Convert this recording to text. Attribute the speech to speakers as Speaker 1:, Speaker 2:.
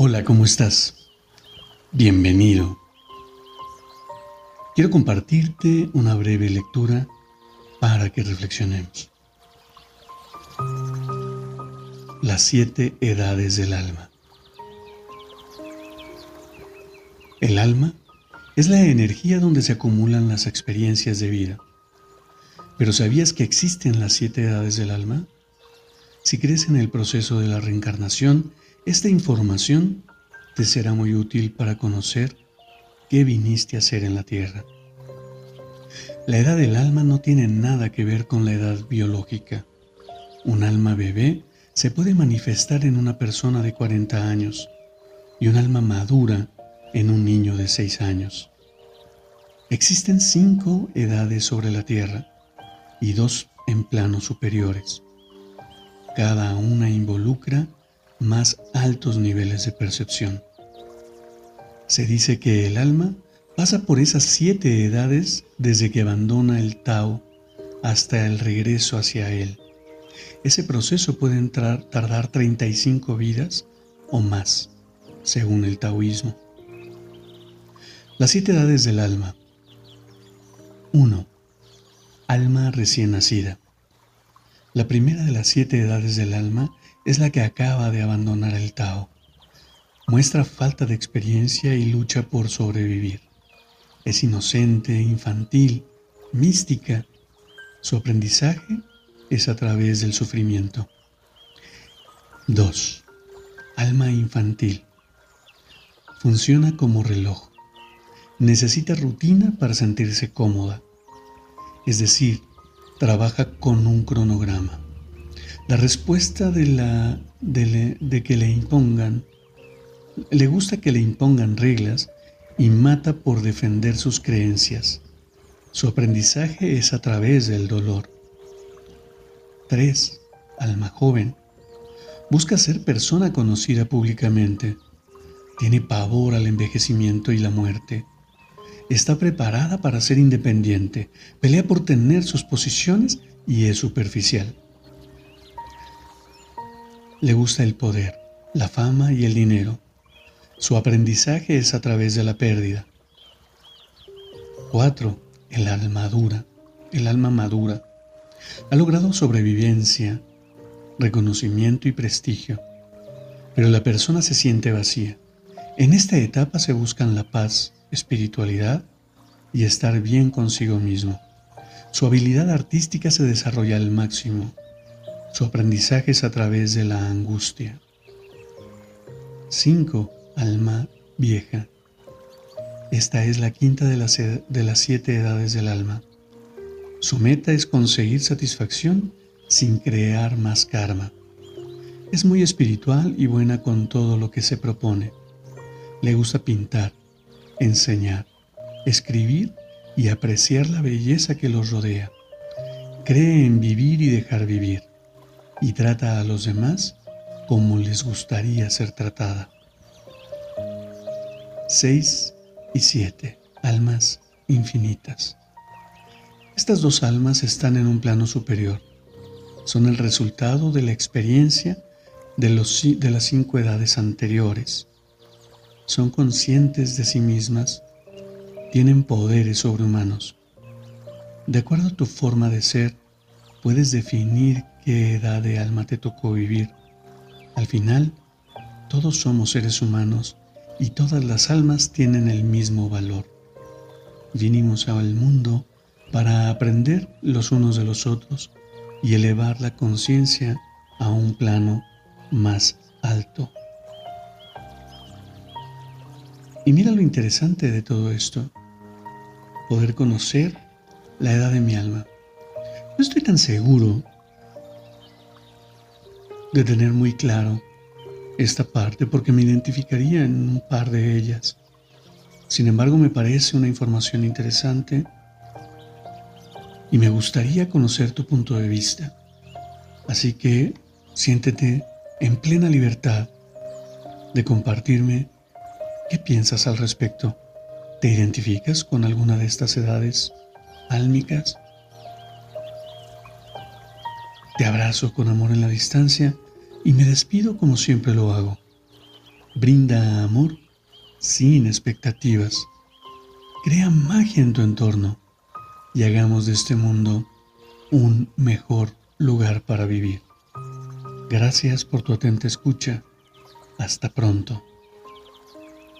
Speaker 1: Hola, ¿cómo estás? Bienvenido. Quiero compartirte una breve lectura para que reflexionemos. Las siete edades del alma. El alma es la energía donde se acumulan las experiencias de vida. Pero ¿sabías que existen las siete edades del alma? Si crees en el proceso de la reencarnación, esta información te será muy útil para conocer qué viniste a hacer en la tierra. La edad del alma no tiene nada que ver con la edad biológica. Un alma bebé se puede manifestar en una persona de 40 años y un alma madura en un niño de 6 años. Existen cinco edades sobre la tierra y dos en planos superiores. Cada una involucra más altos niveles de percepción. Se dice que el alma pasa por esas siete edades desde que abandona el Tao hasta el regreso hacia él. Ese proceso puede entrar, tardar 35 vidas o más, según el taoísmo. Las siete edades del alma. 1. Alma recién nacida. La primera de las siete edades del alma es la que acaba de abandonar el Tao. Muestra falta de experiencia y lucha por sobrevivir. Es inocente, infantil, mística. Su aprendizaje es a través del sufrimiento. 2. Alma infantil. Funciona como reloj. Necesita rutina para sentirse cómoda. Es decir, trabaja con un cronograma. La respuesta de, la, de, que le impongan, le gusta que le impongan reglas y mata por defender sus creencias. Su aprendizaje es a través del dolor. 3. Alma joven. Busca ser persona conocida públicamente. Tiene pavor al envejecimiento y la muerte. Está preparada para ser independiente. Pelea por tener sus posiciones y es superficial. Le gusta el poder, la fama y el dinero. Su aprendizaje es a través de la pérdida. 4. El alma madura. El alma madura. Ha logrado sobrevivencia, reconocimiento y prestigio, pero la persona se siente vacía. En esta etapa se buscan la paz, espiritualidad y estar bien consigo mismo. Su habilidad artística se desarrolla al máximo su aprendizaje es a través de la angustia. 5. Alma vieja. Esta es la quinta de las, de las siete edades del alma. Su meta es conseguir satisfacción sin crear más karma. Es muy espiritual y buena con todo lo que se propone. Le gusta pintar, enseñar, escribir y apreciar la belleza que los rodea. Cree en vivir y dejar vivir y trata a los demás como les gustaría ser tratada. 6 y 7. Almas infinitas. Estas dos almas están en un plano superior. Son el resultado de la experiencia de, los, de las cinco edades anteriores. Son conscientes de sí mismas. Tienen poderes sobrehumanos. De acuerdo a tu forma de ser, puedes definir qué edad de alma te tocó vivir. Al final, todos somos seres humanos y todas las almas tienen el mismo valor. Vinimos al mundo para aprender los unos de los otros y elevar la conciencia a un plano más alto. Y mira lo interesante de todo esto, poder conocer la edad de mi alma. No estoy tan seguro de tener muy claro esta parte porque me identificaría en un par de ellas. Sin embargo, me parece una información interesante y me gustaría conocer tu punto de vista. Así que siéntete en plena libertad de compartirme qué piensas al respecto. ¿Te identificas con alguna de estas edades álmicas? Te abrazo con amor en la distancia y me despido como siempre lo hago. Brinda amor sin expectativas. Crea magia en tu entorno y hagamos de este mundo un mejor lugar para vivir. Gracias por tu atenta escucha. Hasta pronto.